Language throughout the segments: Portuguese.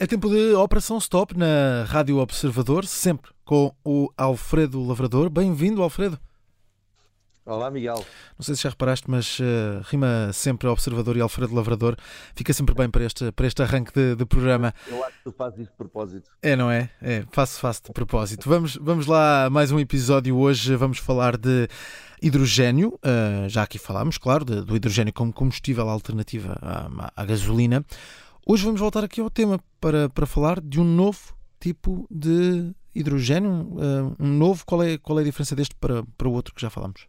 É tempo de Operação Stop na Rádio Observador, sempre com o Alfredo Lavrador. Bem-vindo, Alfredo. Olá, Miguel. Não sei se já reparaste, mas uh, rima sempre Observador e Alfredo Lavrador. Fica sempre bem para este, para este arranque de, de programa. Eu acho que tu fazes isso de propósito. É, não é? É, faço, faço de propósito. Vamos, vamos lá, mais um episódio hoje. Vamos falar de hidrogênio. Uh, já aqui falámos, claro, de, do hidrogênio como combustível alternativa à, à gasolina. Hoje vamos voltar aqui ao tema para, para falar de um novo tipo de hidrogênio. Uh, um novo, qual é, qual é a diferença deste para, para o outro que já falámos?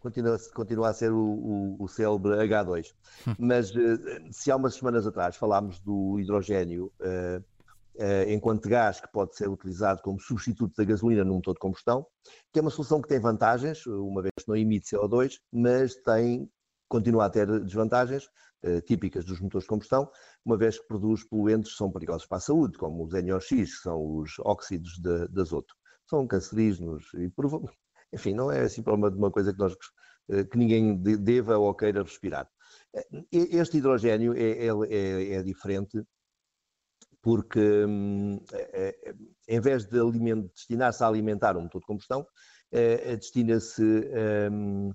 Continua, continua a ser o, o, o célebre H2. Hum. Mas uh, se há umas semanas atrás falámos do hidrogênio uh, uh, enquanto gás que pode ser utilizado como substituto da gasolina num motor de combustão, que é uma solução que tem vantagens, uma vez que não emite CO2, mas tem continua a ter desvantagens típicas dos motores de combustão, uma vez que produz poluentes que são perigosos para a saúde, como os NOx, que são os óxidos de, de azoto. São cancerígenos e, enfim, não é assim para uma, uma coisa que, nós, uh, que ninguém deva ou queira respirar. Uh, este hidrogênio é, é, é, é diferente porque um, é, em vez de destinar-se a alimentar um motor de combustão, destina-se um,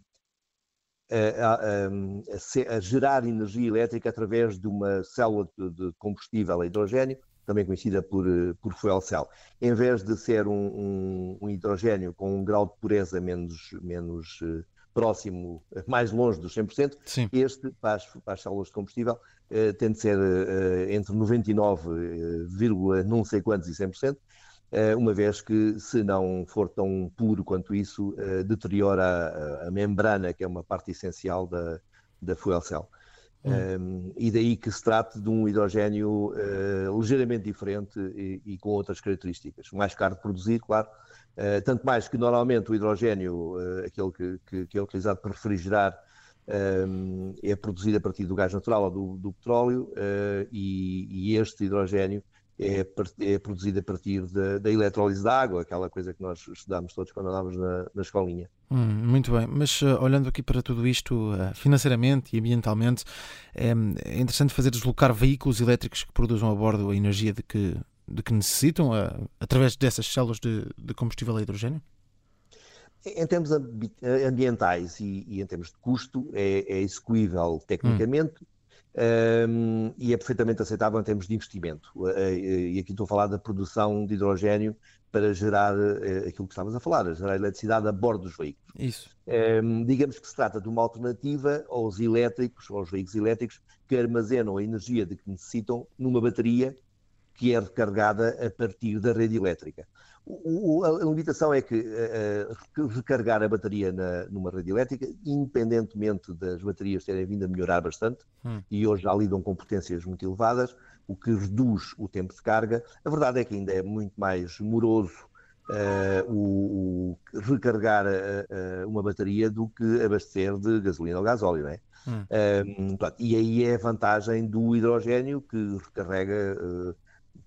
a, a, a, gerar energia elétrica através de uma célula de, combustível a hidrogênio, também conhecida por, por fuel cell. Em vez de ser um, um, um hidrogênio com um grau de pureza menos, menos uh, próximo, mais longe dos 100%, Sim. este, para as, para as células de combustível, uh, tem de ser uh, entre 99, não sei quantos e 100%, eh, uma vez que, se não for tão puro quanto isso, eh, deteriora a, a membrana, que é uma parte essencial da, da fuel cell. Hum. Um, ehm, e daí que se trate de um hidrogênio uh, ligeiramente diferente e, e, com outras características. Mais caro de produzir, claro, uh, tanto mais que normalmente o hidrogênio, uh, aquele que, que, que, é utilizado para refrigerar, um, ehm, é produzido a partir do gás natural ou do, do petróleo, e, e, este hidrogênio é, é produzida a partir da, da eletrólise da água, aquela coisa que nós estudámos todos quando andávamos na, na escolinha. Hum, muito bem, mas uh, olhando aqui para tudo isto uh, financeiramente e ambientalmente, é, é, interessante fazer deslocar veículos elétricos que produzam a bordo a energia de que, de que necessitam uh, através dessas células de, de combustível a hidrogênio? Em termos ambientais e, e, em termos de custo, é, é execuível tecnicamente. Hum um, e é perfeitamente aceitável em termos de investimento. E aqui estou a falar da produção de hidrogênio para gerar uh, aquilo que estávamos a falar, gerar eletricidade a bordo dos veículos. Isso. Um, digamos que se trata de uma alternativa aos elétricos, aos veículos elétricos, que armazenam a energia de que necessitam numa bateria que é recarregada a partir da rede elétrica. O, a limitação é que uh, recarregar a bateria na, numa rede elétrica, independentemente das baterias terem vindo a melhorar bastante, hum. e hoje já lidam com potências muito elevadas, o que reduz o tempo de carga, a verdade é que ainda é muito mais moroso uh, o, o, recarregar uh, uma bateria do que abastecer de gasolina ou gasóleo, não é? Hum. e aí é a vantagem do hidrogênio que recarrega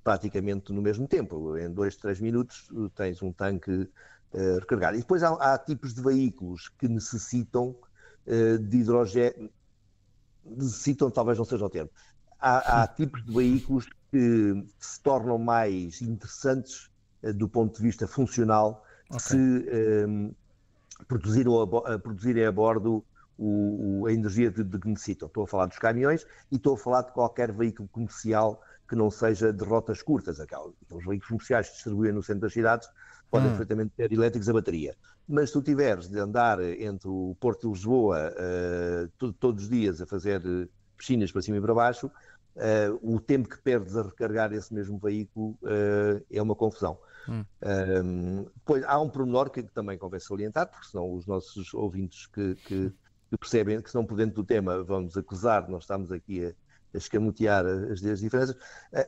praticamente no mesmo tempo. Em dois, três minutos eh, tens um tanque uh, recarregado. E depois há, há, tipos de veículos que necessitam uh, de hidrogênio. Necessitam, talvez não seja o termo. Há, há tipos de veículos que se tornam mais interessantes uh, do ponto de vista funcional okay. se um, produzirem, a, produzirem a bordo o, o, a energia de, de que necessitam. Estou a falar dos caminhões e estou a falar de qualquer veículo comercial que não seja de rotas curtas. Aqueles, veículos comerciais que distribuem no centro das cidades podem hum. perfeitamente ter elétricos a bateria. Mas se tu tiveres de andar entre o Porto de Lisboa uh, todos os dias a fazer piscinas para cima e para baixo, uh, o tempo que perdes a recarregar esse mesmo veículo uh, é uma confusão. Hum. Um, pois há um pormenor que também convém salientar, porque senão os nossos ouvintes que, que, que percebem que estão por dentro do tema vão nos acusar, nós estamos aqui a, escamotear as, as diferenças,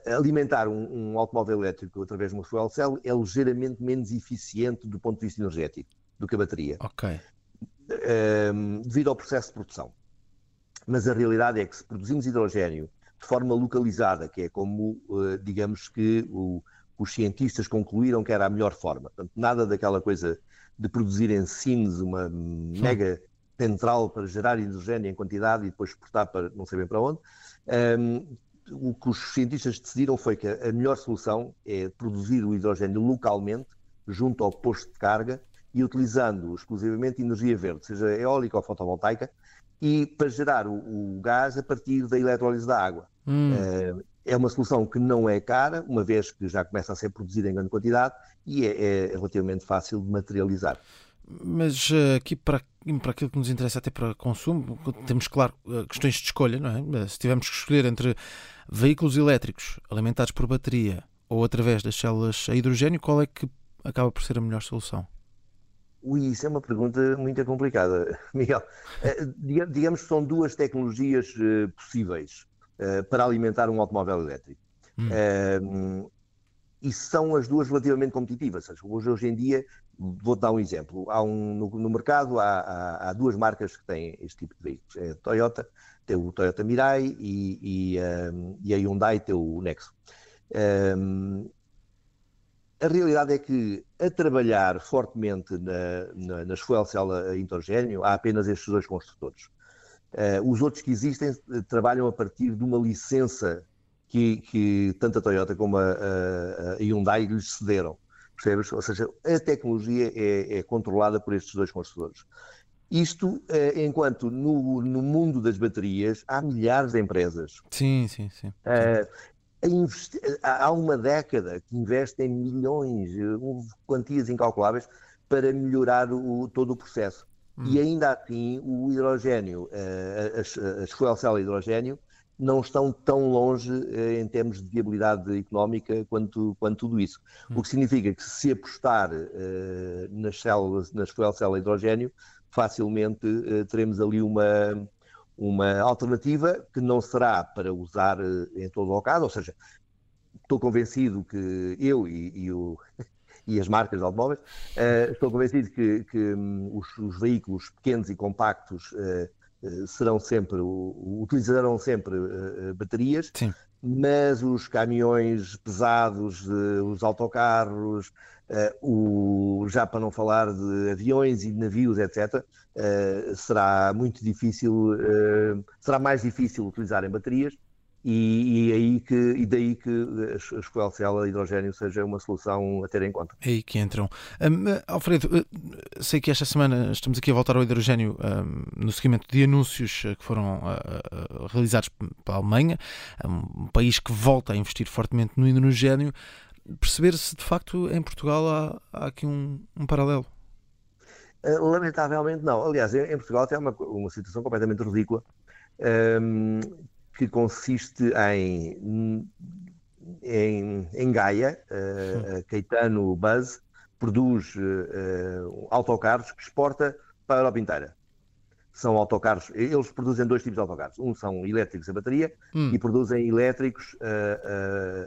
alimentar um, um, automóvel elétrico através de uma fuel cell é ligeiramente menos eficiente do ponto de vista energético do que a bateria. Ok. Um, devido ao processo de produção. Mas a realidade é que se produzimos hidrogênio de forma localizada, que é como, uh, digamos que o, os cientistas concluíram que era a melhor forma. Portanto, nada daquela coisa de produzir em Sines uma mega central para gerar hidrogênio em quantidade e depois exportar para não sei bem para onde. Um, o que os cientistas decidiram foi que a melhor solução é produzir o hidrogênio localmente, junto ao posto de carga, e utilizando exclusivamente energia verde, seja eólica ou fotovoltaica, e para gerar o, o gás a partir da eletrólise da água. Hum. Uh, é uma solução que não é cara, uma vez que já começa a ser produzida em grande quantidade e é, é relativamente fácil de materializar. Mas uh, aqui para, para aquilo que nos interessa até para consumo, temos, claro, uh, questões de escolha, não é? Se tivermos que escolher entre veículos elétricos alimentados por bateria ou através das células a hidrogênio, qual é que acaba por ser a melhor solução? Ui, isso é uma pergunta muito complicada, Miguel. Eh, digamos que são duas tecnologias possíveis para alimentar um automóvel elétrico. Hum. E são as duas relativamente competitivas. Hoje, hoje em dia, vou-te dar um exemplo. Há um, no, no mercado há, há, há, duas marcas que têm este tipo de veículos. É a Toyota, tem o Toyota Mirai e, e, um, e a Hyundai tem o Nexo. Um, a realidade é que, a trabalhar fortemente na, na, nas fuel cell a há apenas estes dois construtores. Uh, os outros que existem uh, trabalham a partir de uma licença que, que tanto a Toyota como a, a, Hyundai lhes cederam. Percebes? Ou seja, a tecnologia é, é controlada por estes dois construtores. Isto, uh, enquanto no, no, mundo das baterias há milhares de empresas. Sim, sim, sim. há uma década que investem milhões, quantias incalculáveis, para melhorar o, todo o processo. Hum. E ainda assim, o hidrogênio, eh, as, as fuel cell hidrogênio, não estão tão longe eh, em termos de viabilidade económica quanto, quanto tudo isso. Hum. O que significa que se apostar uh, nas células, nas fuel cell hidrogênio, facilmente uh, teremos ali uma, uma alternativa que não será para usar eh, em todo o caso, ou seja, estou convencido que eu e, e, o, e as marcas de automóveis, uh, estou convencido que, que um, os, os, veículos pequenos e compactos uh, serão sempre, utilizarão sempre baterias, Sim. mas os caminhões pesados, os autocarros, o, já para não falar de aviões e de navios, etc., eh, será muito difícil, será mais difícil utilizar em baterias e, e, aí que, e daí que as, as fuel cell a hidrogênio seja uma solução a ter em conta. É aí que entram. Um, Alfredo, sei que esta semana estamos aqui a voltar ao hidrogênio um, no seguimento de anúncios que foram uh, realizados pela Alemanha, um país que volta a investir fortemente no hidrogênio perceber se de facto em Portugal há, há aqui um, um paralelo. Eh, lamentavelmente não. Aliás, em Portugal tem uma, uma situação completamente ridícula um, que consiste em, em, em Gaia, uh, Caetano Buzz produz uh, autocarros que exporta para a Europa inteira. São autocarros, eles produzem dois tipos de autocarros. Um são elétricos a bateria hum. e produzem elétricos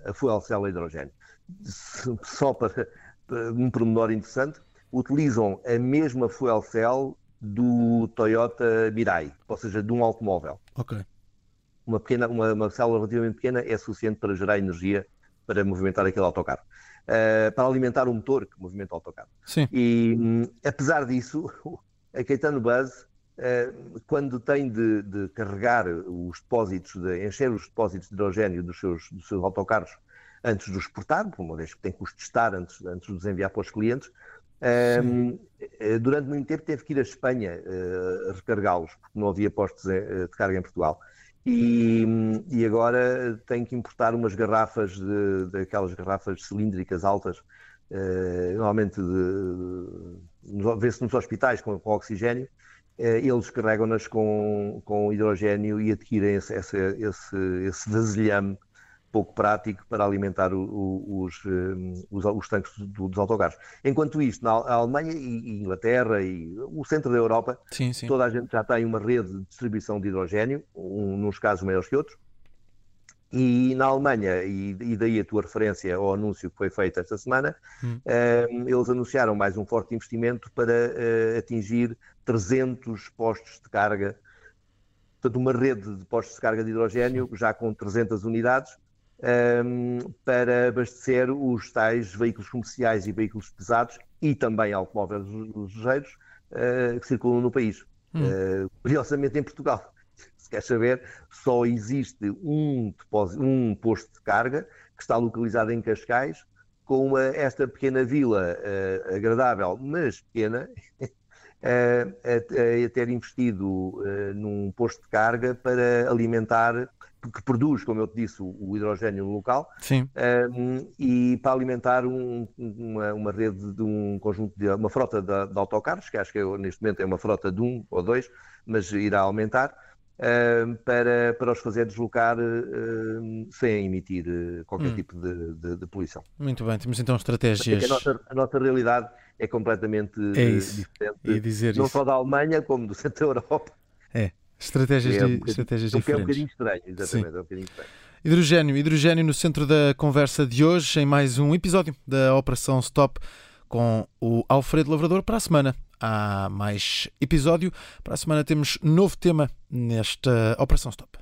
a, fuel cell a hidrogênio só para um pormenor interessante, utilizam a mesma fuel cell do Toyota Mirai, ou seja, de um automóvel. Ok. Uma, pequena, uma, uma célula relativamente pequena é suficiente para gerar energia para movimentar aquele autocarro. Uh, para alimentar o motor que movimenta o autocarro. Sim. E um, apesar disso, a Caetano Buzz, uh, quando tem de, de, carregar os depósitos, de encher os depósitos de hidrogênio dos seus, dos seus autocarros antes de os exportar, uma vez que tem que os testar antes, antes de os enviar para os clientes. Um, eh, durante muito tempo teve que ir à Espanha uh, recargá-los, porque não havia postos eh, de carga em Portugal. E, e, agora tem que importar umas garrafas, daquelas garrafas cilíndricas altas, uh, normalmente vê-se nos hospitais com, com oxigênio, uh, eles carregam-nas com, com hidrogênio e adquirem esse, esse, esse, esse vasilhame pouco prático para alimentar o, o, os, um, os, os, tanques dos autocarros. Enquanto isto, na Alemanha e, Inglaterra e o centro da Europa, sim, sim. toda a gente já tem uma rede de distribuição de hidrogênio, um, nos casos maiores que outros. E na Alemanha, e, e, daí a tua referência ao anúncio que foi feito esta semana, hum. um, eles anunciaram mais um forte investimento para uh, atingir 300 postos de carga portanto, uma rede de postos de carga de hidrogênio, já com 300 unidades, um, para abastecer os tais veículos comerciais e veículos pesados e também automóveis ligeiros uh, que circulam no país. Hum. Uh, curiosamente em Portugal. se quer saber, só existe um, depósito, um posto de carga que está localizado em Cascais, com uma, esta pequena vila uh, agradável, mas pequena, a, a, ter investido uh, num posto de carga para alimentar, que produz, como eu te disse, o, hidrogênio no local, uh, e para alimentar um, uma, uma, rede de um conjunto de uma frota de, de autocarros, que acho que neste momento é uma frota de um ou dois, mas irá aumentar para, para os fazer deslocar sem emitir uh, qualquer hum. tipo de, de, de, poluição. Muito bem, temos então estratégias. A nossa, a nossa realidade é completamente é diferente, dizer não isso. só da Alemanha, como do centro da Europa. É, estratégias, é um estratégias diferentes. É um bocadinho estranho, exatamente, é um bocadinho estranho. Hidrogênio, hidrogênio no centro da conversa de hoje, em mais um episódio da Operação Stop com o Alfredo Lavrador para a semana há mais episódio. Para a semana temos novo tema nesta Operação Stop.